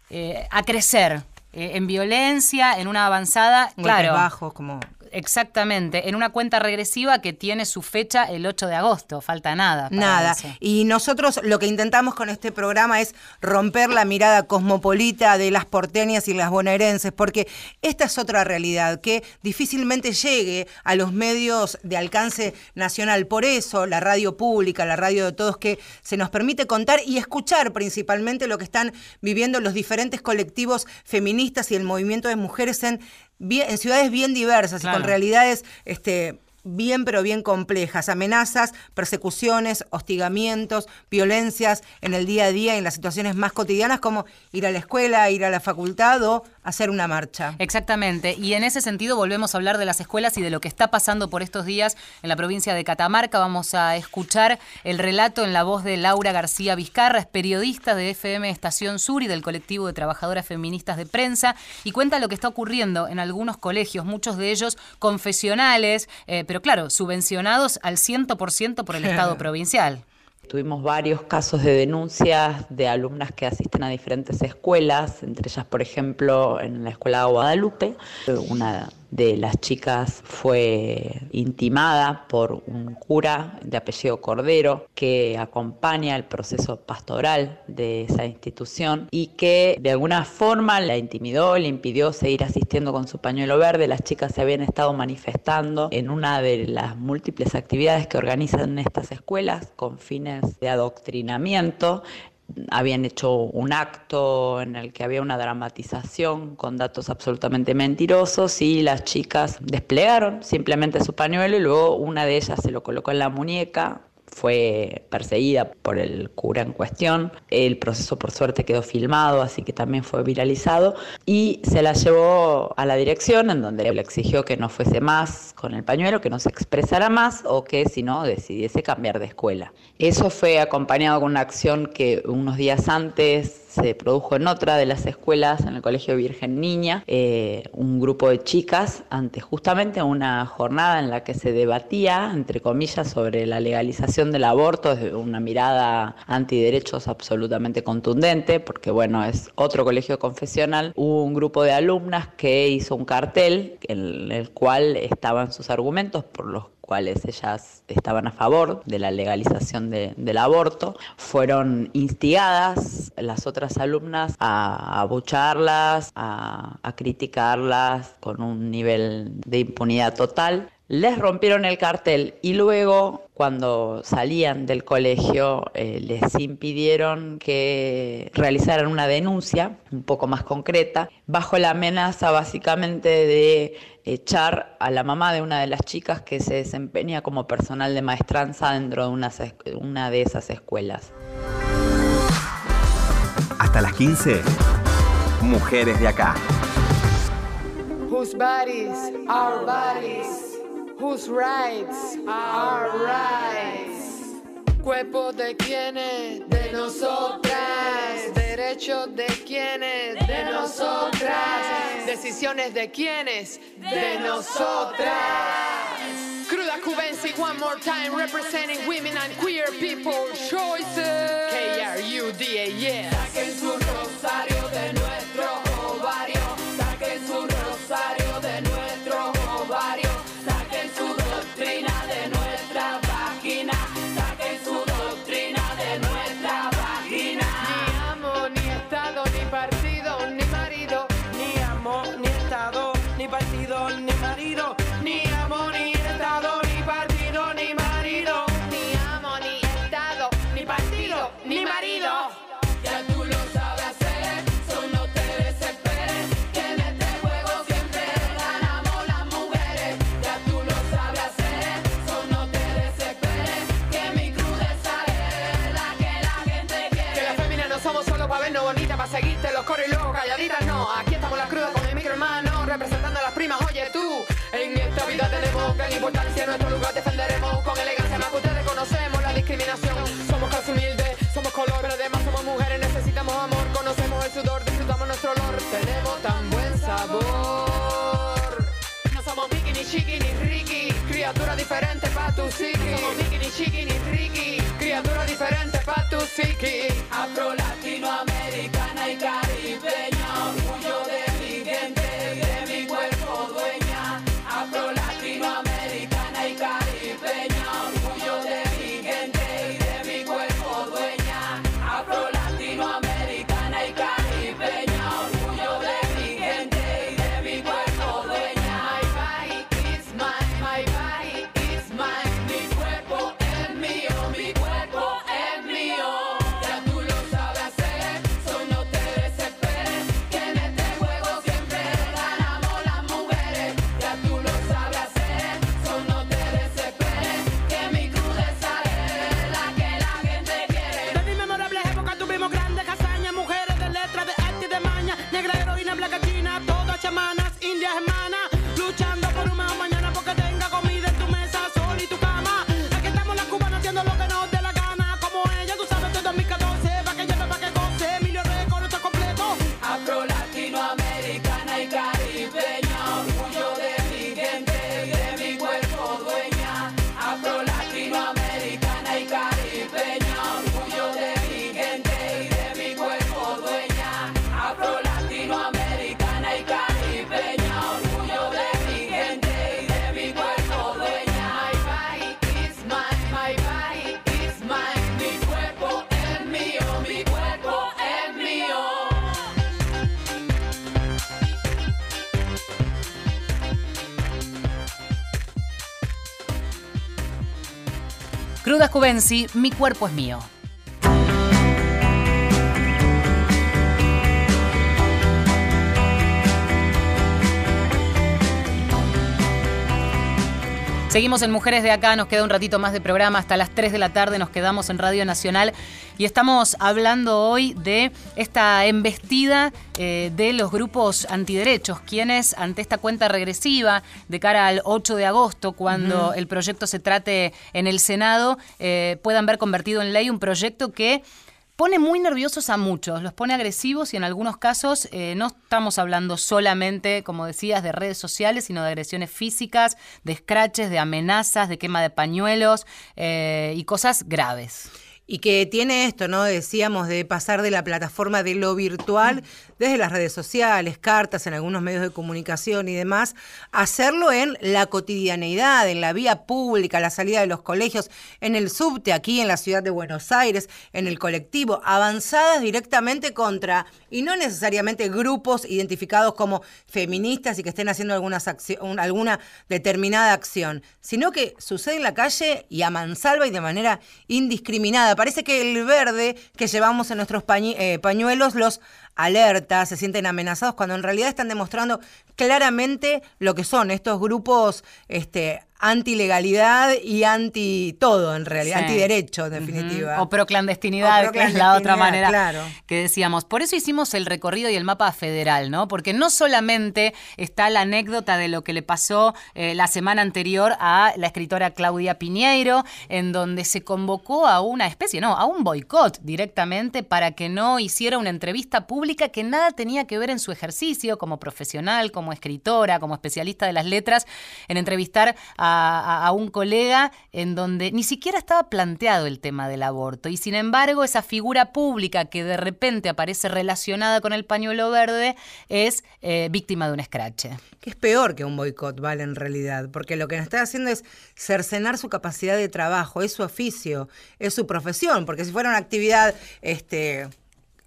B: eh, a crecer eh, en violencia, en una avanzada, claro,
A: bajos como
B: Exactamente, en una cuenta regresiva que tiene su fecha el 8 de agosto, falta nada.
A: nada. Y nosotros lo que intentamos con este programa es romper la mirada cosmopolita de las porteñas y las bonaerenses, porque esta es otra realidad que difícilmente llegue a los medios de alcance nacional. Por eso la radio pública, la radio de todos, que se nos permite contar y escuchar principalmente lo que están viviendo los diferentes colectivos feministas y el movimiento de mujeres en en ciudades bien diversas y con realidades este, bien pero bien complejas, amenazas, persecuciones, hostigamientos, violencias en el día a día, en las situaciones más cotidianas como ir a la escuela, ir a la facultad o hacer una marcha.
B: Exactamente, y en ese sentido volvemos a hablar de las escuelas y de lo que está pasando por estos días en la provincia de Catamarca. Vamos a escuchar el relato en la voz de Laura García Vizcarra, es periodista de FM Estación Sur y del colectivo de trabajadoras feministas de prensa, y cuenta lo que está ocurriendo en algunos colegios, muchos de ellos confesionales, eh, pero claro, subvencionados al 100% por el (laughs) Estado provincial.
J: Tuvimos varios casos de denuncias de alumnas que asisten a diferentes escuelas, entre ellas, por ejemplo, en la escuela de Guadalupe, una de las chicas fue intimada por un cura de apellido Cordero que acompaña el proceso pastoral de esa institución y que de alguna forma la intimidó, le impidió seguir asistiendo con su pañuelo verde. Las chicas se habían estado manifestando en una de las múltiples actividades que organizan estas escuelas con fines de adoctrinamiento habían hecho un acto en el que había una dramatización con datos absolutamente mentirosos y las chicas desplegaron simplemente su pañuelo y luego una de ellas se lo colocó en la muñeca fue perseguida por el cura en cuestión. El proceso por suerte quedó filmado, así que también fue viralizado y se la llevó a la dirección en donde le exigió que no fuese más con el pañuelo, que no se expresara más o que si no decidiese cambiar de escuela. Eso fue acompañado con una acción que unos días antes se produjo en otra de las escuelas, en el Colegio Virgen Niña, eh, un grupo de chicas ante justamente una jornada en la que se debatía, entre comillas, sobre la legalización del aborto una mirada antiderechos absolutamente contundente, porque bueno, es otro colegio confesional. Hubo un grupo de alumnas que hizo un cartel en el cual estaban sus argumentos por los cuales ellas estaban a favor de la legalización del aborto, fueron instigadas las otras alumnas a abucharlas, a, a criticarlas con un nivel de impunidad total les rompieron el cartel y luego cuando salían del colegio eh, les impidieron que realizaran una denuncia un poco más concreta bajo la amenaza básicamente de echar a la mamá de una de las chicas que se desempeña como personal de maestranza dentro de una de esas escuelas.
H: Hasta las 15, mujeres de acá.
K: Whose rights are rights. Cuerpo de quienes, de nosotras. Derechos de quienes, de nosotras. Decisiones de quienes, de nosotras. Cruda Cubensi, one more time, representing women and queer people choices. K-R-U-D-A-S. Saquen su rosario de nuestro Somos casi humildes, somos color, pero además somos mujeres, necesitamos amor. Conocemos el sudor, disfrutamos nuestro olor. Tenemos tan buen sabor. No somos Mickey, ni Chiqui, ni Ricky. Criatura diferente pa' tu psiqui. No
L: somos Mickey, ni Chiqui, ni Ricky. Criatura diferente pa' tu psiqui.
K: Afro
B: Cubensi, mi cuerpo es mío. Seguimos en Mujeres de Acá, nos queda un ratito más de programa, hasta las 3 de la tarde nos quedamos en Radio Nacional y estamos hablando hoy de esta embestida eh, de los grupos antiderechos, quienes ante esta cuenta regresiva de cara al 8 de agosto, cuando el proyecto se trate en el Senado, eh, puedan ver convertido en ley un proyecto que pone muy nerviosos a muchos, los pone agresivos y en algunos casos eh, no estamos hablando solamente, como decías, de redes sociales, sino de agresiones físicas, de scratches, de amenazas, de quema de pañuelos eh, y cosas graves.
A: Y que tiene esto, ¿no? Decíamos de pasar de la plataforma de lo virtual, desde las redes sociales, cartas en algunos medios de comunicación y demás, hacerlo en la cotidianeidad, en la vía pública, la salida de los colegios, en el subte aquí en la ciudad de Buenos Aires, en el colectivo, avanzadas directamente contra, y no necesariamente grupos identificados como feministas y que estén haciendo algunas alguna determinada acción, sino que sucede en la calle y a mansalva y de manera indiscriminada. Parece que el verde que llevamos en nuestros eh, pañuelos los alerta, se sienten amenazados, cuando en realidad están demostrando claramente lo que son estos grupos este, anti-legalidad y anti todo, en realidad,
B: Sí.
A: antiderecho, en definitiva.
B: O proclandestinidad,
A: O
B: que es la otra manera
A: claro.
B: que decíamos. Por eso hicimos el recorrido y el mapa federal, ¿no? Porque no solamente está la anécdota de lo que le pasó eh, la semana anterior a la escritora Claudia Piñeiro, en donde se convocó a una especie, no, a un boicot directamente para que no hiciera una entrevista pública que nada tenía que ver en su ejercicio como profesional, como escritora, como especialista de las letras, en entrevistar a, a- un colega en donde ni siquiera estaba planteado el tema del aborto. Y sin embargo, esa figura pública que de repente aparece relacionada con el pañuelo verde es eh, víctima de un escrache.
A: que es peor que un boicot, ¿vale? En realidad, porque lo que está haciendo es cercenar su capacidad de trabajo, es su oficio, es su profesión, porque si fuera una actividad este,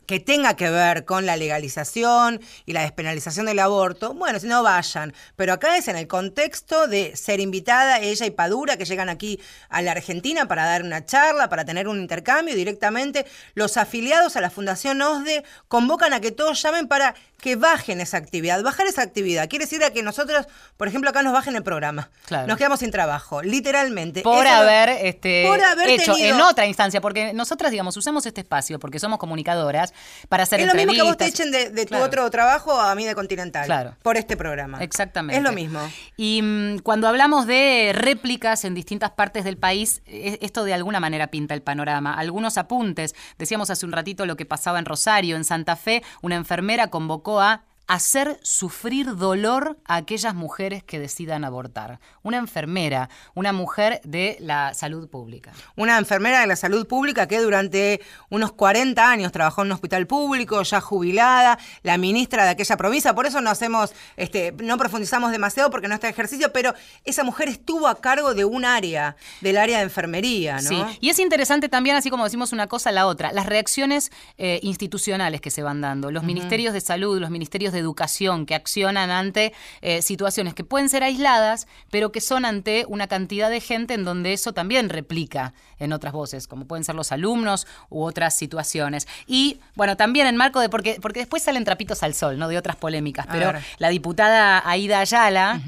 A: que tenga que ver con la legalización y la despenalización del aborto, bueno, si no vayan, pero acá es en el contexto de ser invitada ella y Padura, que llegan aquí a la Argentina para dar una charla, para tener un intercambio, directamente los afiliados a la Fundación OSDE convocan a que todos llamen para que bajen esa actividad. Bajar esa actividad quiere decir a que nosotros, por ejemplo, acá nos bajen el programa.
B: Claro.
A: Nos quedamos sin trabajo, literalmente.
B: Por
A: Eso
B: haber, este,
A: por haber
B: hecho
A: tenido-
B: en otra instancia, porque nosotras, digamos, usamos este espacio porque somos comunicadoras para hacer
A: Es lo mismo que vos
B: entrevistas.
A: te echen de, de tu
B: Claro.
A: otro trabajo a mí de Continental.
B: Claro.
A: Por este programa.
B: Exactamente.
A: Es lo mismo.
B: Y mm, cuando hablamos de réplicas en distintas partes del país, e- esto de alguna manera pinta el panorama. Algunos apuntes. Decíamos hace un ratito lo que pasaba en Rosario, en Santa Fe, una enfermera convocó a hacer sufrir dolor a aquellas mujeres que decidan abortar. Una enfermera, una mujer de la salud pública.
A: Una enfermera de la salud pública que durante unos 40 años trabajó en un hospital público, ya jubilada, la ministra de aquella provincia, por eso no hacemos, este, no profundizamos demasiado porque no está en ejercicio, pero esa mujer estuvo a cargo de un área, del área de enfermería, ¿no?
B: Sí, y es interesante también, así como decimos una cosa, la otra, las reacciones eh, institucionales que se van dando, los ministerios de salud, los ministerios de educación que accionan ante eh, situaciones que pueden ser aisladas, pero que son ante una cantidad de gente en donde eso también replica en otras voces, como pueden ser los alumnos u otras situaciones. Y bueno, también en marco de, porque, porque después salen trapitos al sol, ¿no? De otras polémicas, pero la diputada Aida Ayala,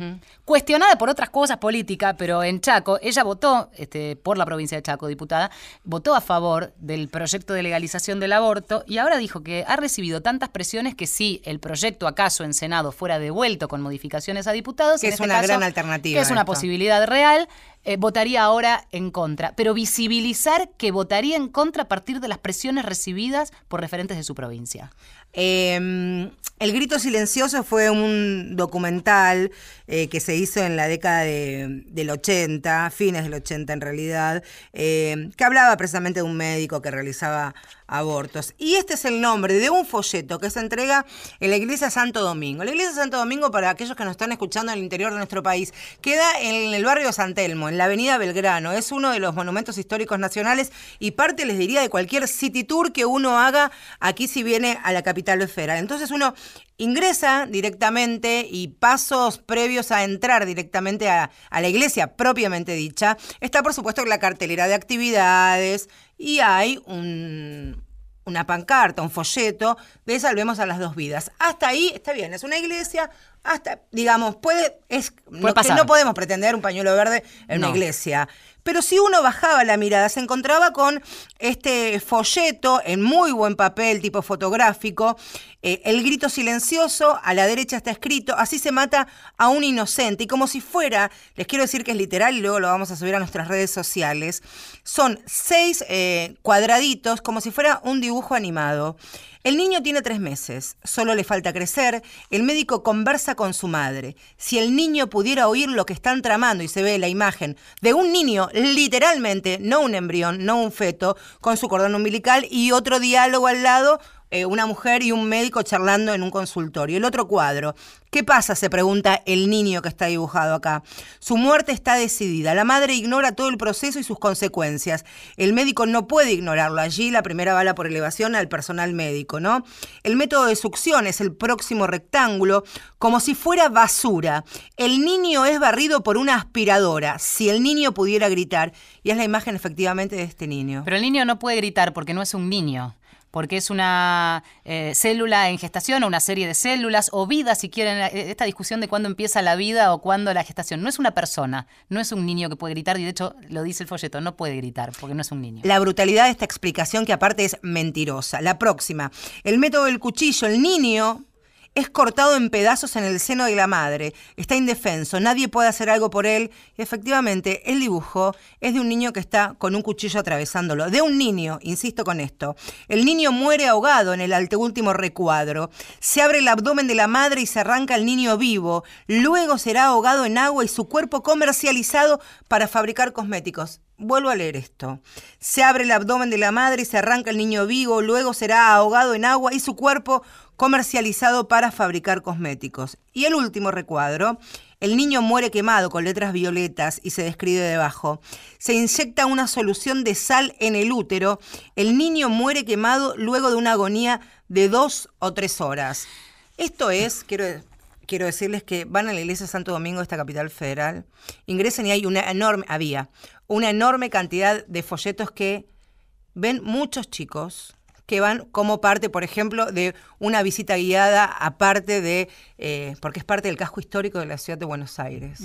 B: cuestionada por otras cosas políticas, pero en Chaco, ella votó, este, por la provincia de Chaco, diputada, votó a favor del proyecto de legalización del aborto y ahora dijo que ha recibido tantas presiones que si el proyecto acaso en Senado fuera devuelto con modificaciones a diputados,
A: Que
B: en
A: es
B: este
A: una
B: caso,
A: gran alternativa
B: que es una posibilidad real, eh, votaría ahora en contra, pero visibilizar que votaría en contra a partir de las presiones recibidas por referentes de su provincia.
A: Eh, el Grito Silencioso fue un documental eh, que se hizo en la década de- del 80, fines del 80 en realidad, eh, que hablaba precisamente de un médico que realizaba abortos. Y este es el nombre de un folleto que se entrega en la Iglesia Santo Domingo. La Iglesia Santo Domingo, para aquellos que nos están escuchando en el interior de nuestro país, queda en el barrio San Telmo, en la avenida Belgrano. Es uno de los monumentos históricos nacionales y parte, les diría, de cualquier city tour que uno haga aquí si viene a la capital federal. Entonces uno ingresa directamente y pasos previos a entrar directamente a, a la iglesia propiamente dicha, está por supuesto la cartelera de actividades y hay un, una pancarta, un folleto de Salvemos a las dos vidas. Hasta ahí está bien, es una iglesia, hasta, digamos, puede, es, no, que
B: pasar.
A: no podemos pretender un pañuelo verde en una iglesia. Pero si uno bajaba la mirada, se encontraba con este folleto en muy buen papel, tipo fotográfico, eh, el grito silencioso, a la derecha está escrito, así se mata a un inocente. Y como si fuera, les quiero decir que es literal y luego lo vamos a subir a nuestras redes sociales, son seis eh, cuadraditos, como si fuera un dibujo animado. El niño tiene tres meses, solo le falta crecer, el médico conversa con su madre. Si el niño pudiera oír lo que están tramando y se ve la imagen de un niño, literalmente, no un embrión, no un feto, con su cordón umbilical y otro diálogo al lado, eh, una mujer y un médico charlando en un consultorio. El otro cuadro. ¿Qué pasa? se pregunta el niño que está dibujado acá. Su muerte está decidida. La madre ignora todo el proceso y sus consecuencias. El médico no puede ignorarlo. Allí la primera bala por elevación al personal médico, ¿no? El método de succión es el próximo rectángulo, como si fuera basura. El niño es barrido por una aspiradora. Si el niño pudiera gritar, y es la imagen efectivamente de este niño.
B: Pero el niño no puede gritar porque no es un niño. Porque es una eh, célula en gestación o una serie de células o vida, si quieren, eh, esta discusión de cuándo empieza la vida o cuándo la gestación. No es una persona, no es un niño que puede gritar y de hecho lo dice el folleto, no puede gritar porque no es un niño.
A: La brutalidad de esta explicación que aparte es mentirosa. La próxima. El método del cuchillo. El niño es cortado en pedazos en el seno de la madre. Está indefenso. Nadie puede hacer algo por él. Y efectivamente, el dibujo es de un niño que está con un cuchillo atravesándolo. De un niño, insisto con esto. El niño muere ahogado en el anteúltimo recuadro. Se abre el abdomen de la madre y se arranca el niño vivo. Luego será ahogado en agua y su cuerpo comercializado para fabricar cosméticos. Vuelvo a leer esto. Se abre el abdomen de la madre y se arranca el niño vivo, luego será ahogado en agua y su cuerpo comercializado para fabricar cosméticos. Y el último recuadro, el niño muere quemado con letras violetas y se describe debajo. Se inyecta una solución de sal en el útero. El niño muere quemado luego de una agonía de dos o tres horas. Esto es, quiero, quiero decirles que van a la iglesia de Santo Domingo, esta capital federal, ingresen y hay una enorme, había una enorme cantidad de folletos que ven muchos chicos que van como parte, por ejemplo, de una visita guiada aparte de, eh, porque es parte del casco histórico de la ciudad de Buenos Aires.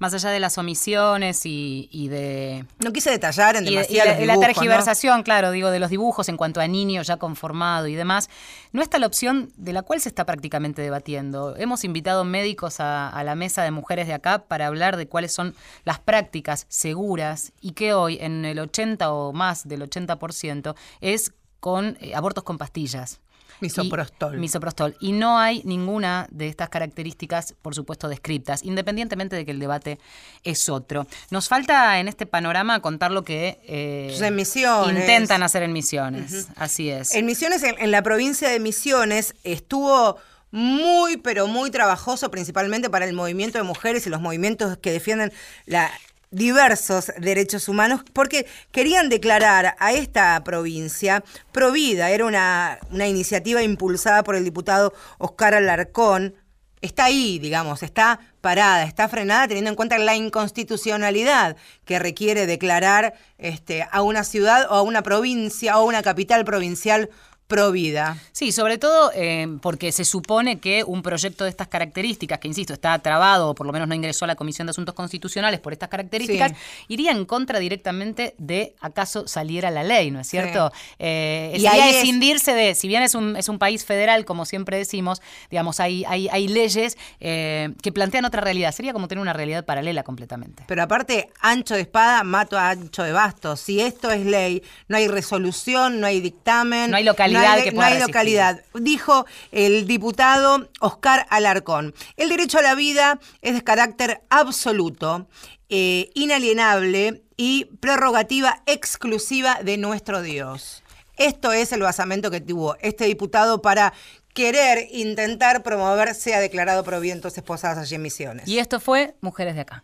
B: Más allá de las omisiones y, y de...
A: No quise detallar en
B: Y, de- y
A: demasiados
B: la, tergiversación, claro, digo, de los dibujos en cuanto a niño ya conformado y demás, no está la opción de la cual se está prácticamente debatiendo. Hemos invitado médicos a, a la mesa de mujeres de acá para hablar de cuáles son las prácticas seguras y que hoy en el 80 o más del 80% es con eh, abortos con pastillas.
A: Misoprostol.
B: Y, misoprostol. Y no hay ninguna de estas características, por supuesto, descriptas, independientemente de que el debate es otro. Nos falta en este panorama contar lo que eh,
A: Misiones.
B: intentan hacer en Misiones. Así es.
A: En Misiones, en, en la provincia de Misiones, estuvo muy, pero muy trabajoso, principalmente para el movimiento de mujeres y los movimientos que defienden la diversos derechos humanos porque querían declarar a esta provincia provida. Era una, una iniciativa impulsada por el diputado Oscar Alarcón. Está ahí, digamos, está parada, está frenada teniendo en cuenta la inconstitucionalidad que requiere declarar este, a una ciudad o a una provincia o a una capital provincial Provida.
B: Sí, sobre todo eh, porque se supone que un proyecto de estas características, que insisto, está trabado o por lo menos no ingresó a la Comisión de Asuntos Constitucionales por estas características, iría en contra directamente de acaso saliera la ley, ¿no es cierto? Eh, y sería escindirse de, si bien es un, es un país federal, como siempre decimos, digamos, hay, hay, hay leyes eh, que plantean otra realidad. Sería como tener una realidad paralela completamente.
A: Pero aparte, ancho de espada, mato a ancho de bastos. Si esto es ley, no hay resolución, no hay dictamen.
B: No hay localidad
A: no hay, localidad. Dijo el diputado Oscar Alarcón. El derecho a la vida es de carácter absoluto, eh, inalienable y prerrogativa exclusiva de nuestro Dios. Esto es el basamento que tuvo este diputado para querer intentar promover sea declarado provientos esposadas allí en Misiones.
B: Y esto fue Mujeres de Acá.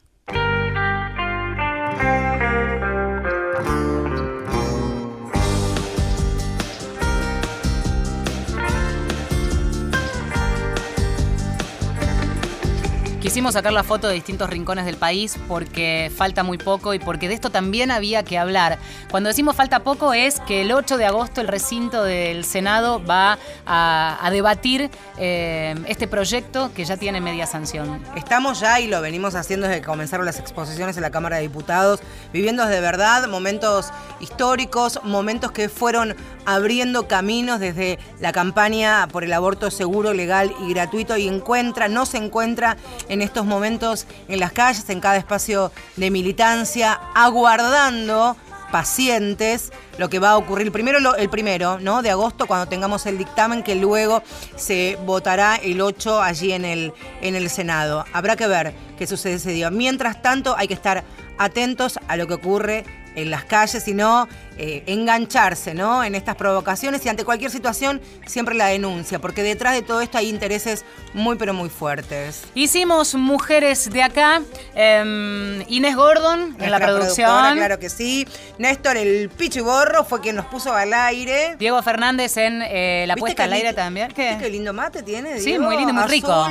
B: Quisimos sacar la foto de distintos rincones del país porque falta muy poco y porque de esto también había que hablar. Cuando decimos falta poco es que el 8 de agosto el recinto del Senado va a, debatir eh, este proyecto que ya tiene media sanción.
A: Estamos ya y lo venimos haciendo desde que comenzaron las exposiciones en la Cámara de Diputados, viviendo de verdad momentos históricos, momentos que fueron abriendo caminos desde la campaña por el aborto seguro, legal y gratuito y encuentra, no se encuentra en estos momentos en las calles, en cada espacio de militancia, aguardando pacientes lo que va a ocurrir primero el primero ¿no? de agosto cuando tengamos el dictamen que luego se votará el 8 allí en el, en el Senado. Habrá que ver qué sucede ese día. Mientras tanto hay que estar atentos a lo que ocurre en las calles, sino eh, engancharse ¿no? en estas provocaciones y ante cualquier situación siempre la denuncia, porque detrás de todo esto hay intereses muy pero muy fuertes.
B: Hicimos Mujeres de Acá, em, Inés Gordon en la producción.
A: Claro que sí. Néstor el Pichiborro fue quien nos puso al aire.
B: Diego Fernández en eh, la puesta al aire también.
A: ¿Qué? qué lindo mate tiene?
B: Sí, muy lindo, muy rico.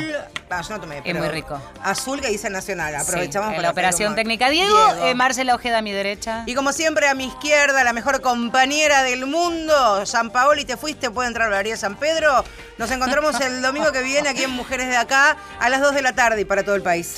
A: Ah, yo no tomé,
B: es muy rico.
A: Azul que dice Nacional. Aprovechamos
B: para la operación técnica. Diego, eh, Marcela Ojeda a mi derecha.
A: Y como siempre a mi izquierda, la mejor compañera del mundo, San Paoli, te fuiste, puede entrar a la San Pedro. Nos encontramos el domingo que viene aquí en Mujeres de Acá a las 2 de la tarde y para todo el país.